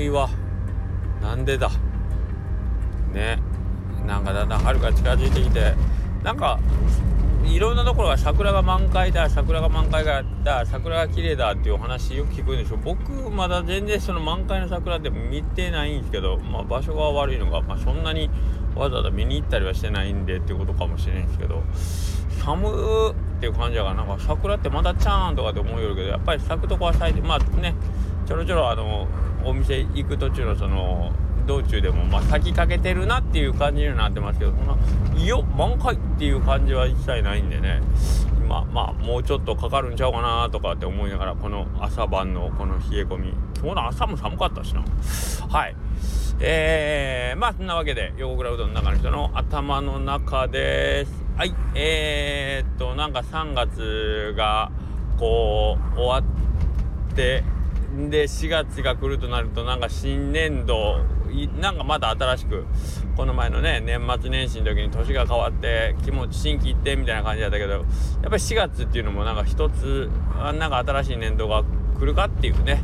寒いわ。なんでだ。ね。なんかだんだん春が近づいてきて。なんかいろんなところが桜が満開だ桜が満開だ桜が綺麗だっていうお話よく聞くんでしょ。僕まだ全然その満開の桜って見てないんですけど、まあ、場所が悪いのが、まあ、そんなにわざわざ見に行ったりはしてないんでっていうことかもしれないんですけど寒っていう感じだからなんか桜ってまだちゃーんとかって思うよるけどやっぱり咲くとこは咲いてまあねちょろちょろあのお店行く途中のその道中でもまあ咲きかけてるなっていう感じになってますけどそんないよ満開っていう感じは一切ないんでね。今まあもうちょっとかかるんちゃうかなとかって思いながらこの朝晩のこの冷え込み。今日の朝も寒かったしな。はい。えー、まあそんなわけで横倉うどんの中の人の頭の中です。はい。えー、っとなんか3月がこう終わってで4月が来るとなるとなんか新年度なんかまた新しくこの前のね年末年始の時に年が変わって気持ち心機一転みたいな感じだったけどやっぱり4月っていうのもなんか一つなんか新しい年度が来るかっていうね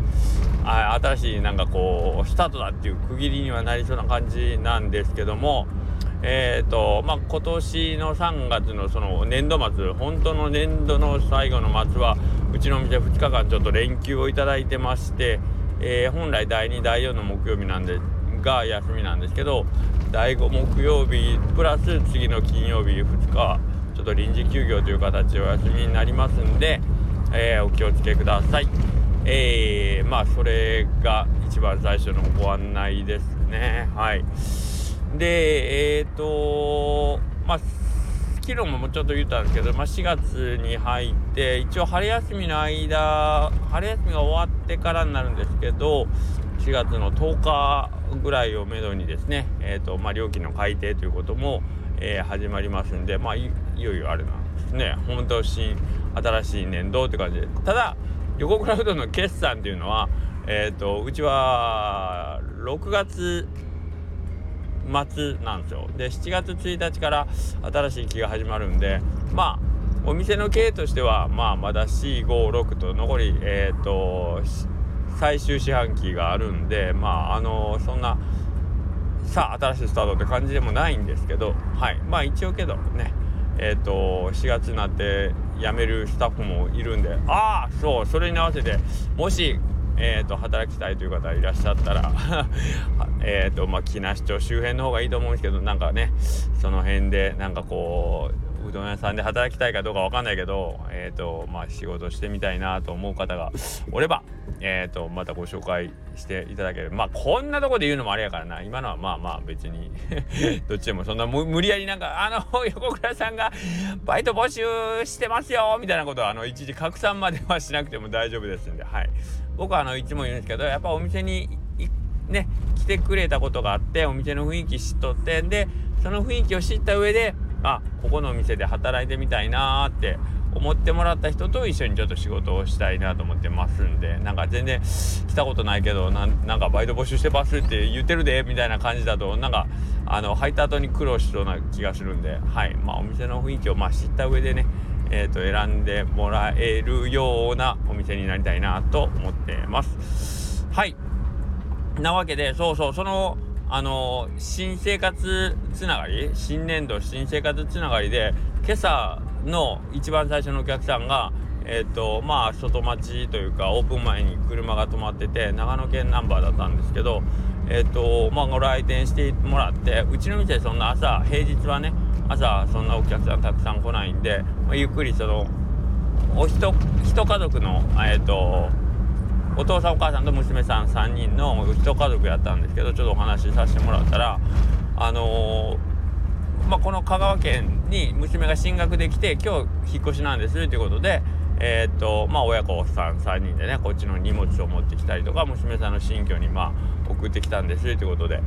あ新しいなんかこうスタートだっていう区切りにはなりそうな感じなんですけどもえーとまあ、今年の3月のその年度末本当の年度の最後の末はうちの店2日間ちょっと連休をいただいてまして、えー、本来第2第4の木曜日なんでが休みなんですけど第5木曜日プラス次の金曜日2日ちょっと臨時休業という形でお休みになりますんで、えー、お気をつけください。えー、まあそれが一番最初のご案内ですね。はい。で、えっ、ー、とまあ、昨日もちょっと言ったんですけど、まあ、4月に入って、一応春休みの間、春休みが終わってからになるんですけど、4月の10日ぐらいをめどにですね、えーとまあ、料金の改定ということも、えー、始まりますんで、まあい、よいよあれなんですね、本当新、新しい年度って感じで、ただ、横倉うどんの決算っていうのは、えーと、うちは6月末なんですよ。で7月1日から新しい期が始まるんでまあお店の経営としてはまあまだ456と残りえっ、ー、と最終四半期があるんでまああのそんなさあ新しいスタートって感じでもないんですけどはい。まあ一応けどねえっ、ー、と4月になって辞めるスタッフもいるんでああそうそれに合わせてもしえーと、働きたいという方いらっしゃったら えとまあ木梨町周辺の方がいいと思うんですけどなんかねその辺でなんかこううどん屋さんで働きたいかどうかわかんないけどえ、ー、とまあ仕事してみたいなと思う方がおればえっ、ー、とまたご紹介していただければ。まあこんなとこで言うのもあれやからな。今のはまあまあ別に。どっちでもそんな無理やりなんかあの 横倉さんがバイト募集してますよみたいなことはあの一時拡散まではしなくても大丈夫ですんで。はい。僕はあのいつも言うんですけどやっぱお店にね来てくれたことがあってお店の雰囲気知っとって。でその雰囲気を知った上であここのお店で働いてみたいなーって思ってもらった人と一緒にちょっと仕事をしたいなと思ってますんでなんか全然来たことないけどなんかバイト募集してますって言ってるでみたいな感じだとなんかあの入った後に苦労しそうな気がするんではいまあお店の雰囲気をまあ知った上でねえーと、選んでもらえるようなお店になりたいなと思ってます。はい。なわけで、そうそう、その、あの新生活つながり、新年度新生活つながりで、今朝の一番最初のお客さんが、えっ、ー、と、まあ、外町というか、オープン前に車が止まってて、長野県ナンバーだったんですけど、えっ、ー、と、まあ、ご来店してもらって、うちの店そんな朝、平日はね、朝そんなお客さんたくさん来ないんで、まあ、ゆっくりそのお一一家族のえっ、ー、とお父さんお母さんと娘さん3人の一家族やったんですけどちょっとお話しさせてもらったらあのー、まあ、この香川県に娘が進学できて今日引っ越しなんですということでえー、っとまあ親子さん3人でねこっちの荷物を持ってきたりとか娘さんの新居にまあ送ってきたんですということで、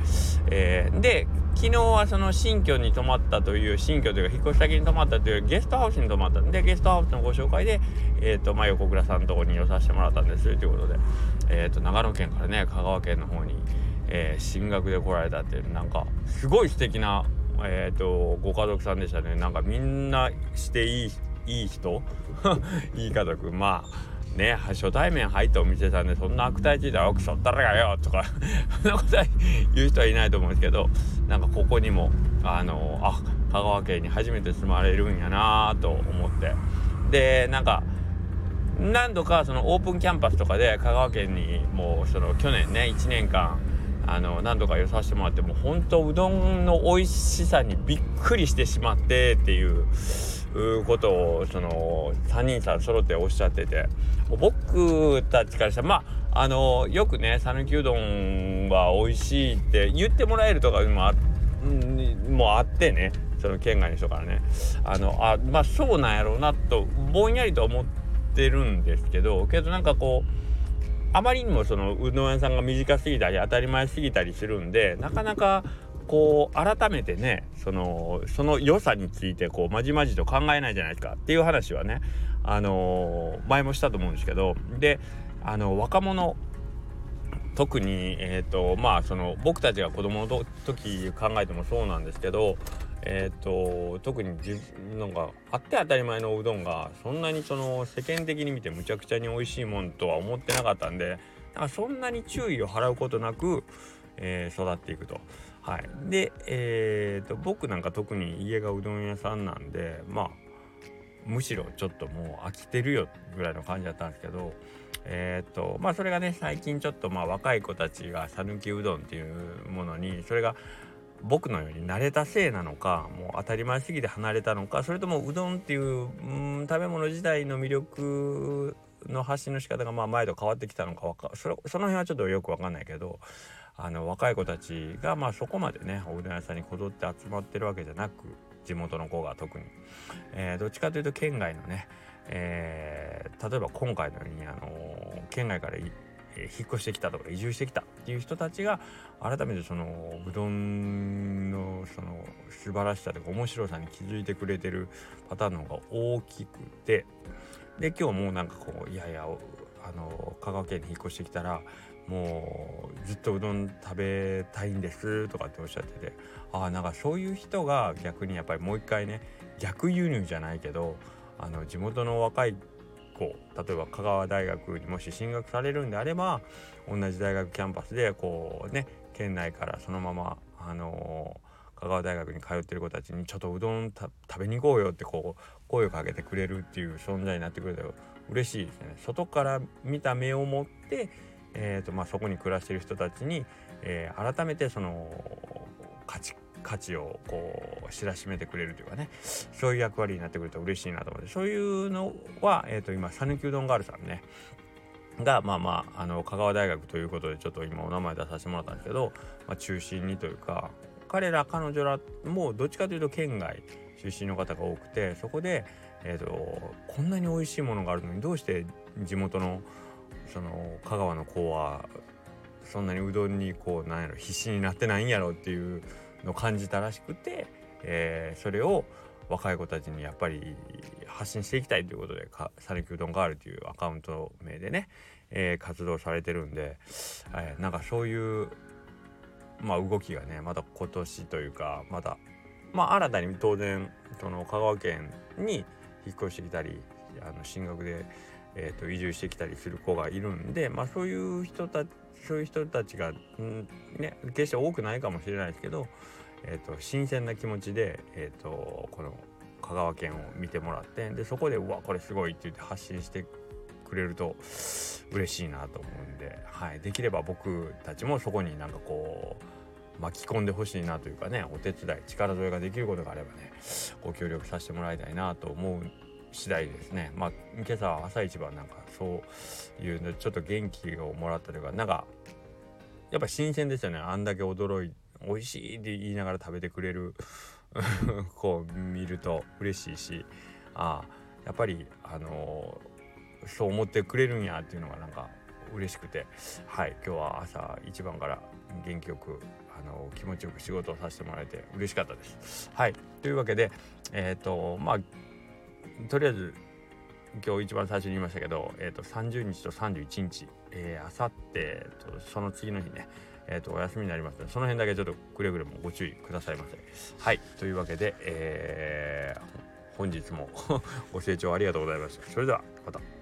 えー、で昨日はその新居に泊まったという新居というか引っ越し先に泊まったというゲストハウスに泊まったんでゲストハウスのご紹介で、えー、っとまあ、横倉さんのとこに寄させてもらったんですということで、えー、っと長野県からね香川県の方に、え進学で来られたっていうなんかすごい素敵なえーとご家族さんでしたね。なんかみんなしていいいい人？いい家族まあね初対面入ったお店さんでそんな悪態ついたら奥さんったらがよとか そんなこと言う人はいないと思うんですけどなんかここにもあのあ香川県に初めて住まれるんやなと思って。でなんか何度かそのオープンキャンパスとかで香川県にもうその去年ね1年間あの何度か寄させてもらってもう本当うどんの美味しさにびっくりしてしまってっていうことをその3人さん揃っておっしゃってて。僕たちからしたらまああのよくね讃岐うどんは美味しいって言ってもらえるとかもあもあってねその県外の人からね。あのあまあそうなんやろうなとぼんやりと思ってるんですけどけどなんかこうあまりにもそのうどん屋さんが短すぎたり当たり前すぎたりするんでなかなかこう改めてねそのその良さについてこうまじまじと考えないじゃないですか。っていう話はねあの、前もしたと思うんですけどであの若者特にえっ、ー、とまあその僕たちが子供の時考えてもそうなんですけどえっ、ー、と特に自なんかあって当たり前のうどんがそんなにその世間的に見てむちゃくちゃに美味しいもんとは思ってなかったんでなんかそんなに注意を払うことなく、えー、育っていくと。はい、で、えーと、僕なんか特に家がうどん屋さんなんでまあむしろちょっともう飽きてるよぐらいの感じだったんですけどえっ、ー、とまあそれがね最近ちょっとまあ若い子たちが讃岐うどんっていうものにそれが僕のように慣れたせいなのかもう当たり前すぎて離れたのかそれともうどんっていう、うん、食べ物自体の魅力の発信の仕方がまあ前と変わってきたのかかその辺はちょっとよく分かんないけどあの若い子たちがまあそこまでねおうどん屋さんにこぞって集まってるわけじゃなく地元の子が特に、えー、どっちかというと県外のね、えー、例えば今回のように、あの、県外からえ引っ越してきたとか移住してきたっていう人たちが改めてそのうどんのその素晴らしさとか面白さに気づいてくれてるパターンの方が大きくてで今日もなんかこういやいやあの香川県に引っ越してきたらもうずっとうどん食べたいんですとかっておっしゃっててああなんかそういう人が逆にやっぱりもう一回ね逆輸入じゃないけどあの地元の若い校例えば香川大学にもし進学されるんであれば同じ大学キャンパスでこうね県内からそのままあのー、香川大学に通ってる子たちにちょっとうどん食べに行こうよってこう声をかけてくれるっていう存在になってくれたら嬉しいですね。外から見た目を持って、えーとまあ、そこに暮らしてる人たちに、えー、改めてその価値価値をこう知らしめてくれるというかねそういう役割になってくると嬉しいなと思ってそういうのは、えー、と今讃岐うどんガールさんねがまあまああの香川大学ということでちょっと今お名前出させてもらったんですけど、まあ、中心にというか彼ら彼女らもどっちかというと県外出身の方が多くてそこで、えーと、こんなに美味しいものがあるのにどうして地元のその香川の子はそんなにうどんにこうなんやろ必死になってないんやろっていうの感じたらしくて、えー、それを若い子たちにやっぱり発信していきたいということで「讃岐うどんガール」というアカウント名でね、えー、活動されてるんで、えー、なんかそういう、まあ、動きがねまた今年というかまた、まあ、新たに当然その香川県に引っ越してきたりあの進学で、えーと、移住してきたりする子がいるんで、まあ、そういう人たちそういう人たちが、んね、決して多くないかもしれないですけど、えーと、新鮮な気持ちで、えーと、この香川県を見てもらってでそこでうわこれすごいって言って発信してくれると嬉しいなと思うんで、はい、できれば僕たちもそこになんかこう巻き込んでほしいなというかねお手伝い力添えができることがあればねご協力させてもらいたいなと思う次第ですね。まあ今朝朝一番なんかそういうのちょっと元気をもらったというかなんかやっぱ新鮮ですよね。あんだけ驚い美味しいって言いながら食べてくれる こう見ると嬉しいしああやっぱりあのー、そう思ってくれるんやっていうのがなんか嬉しくて。はい今日は朝一番から元気よくあの気持ちよく仕事をさせてもらえて嬉しかったです。はいというわけでえっ、ー、とまあとりあえず今日一番最初に言いましたけど、えーと、30日と31日、あさってとその次の日ね、えーと、お休みになりますのでその辺だけちょっとくれぐれもご注意くださいませ。はいというわけで、えー、本日も ご清聴ありがとうございました。それではまた。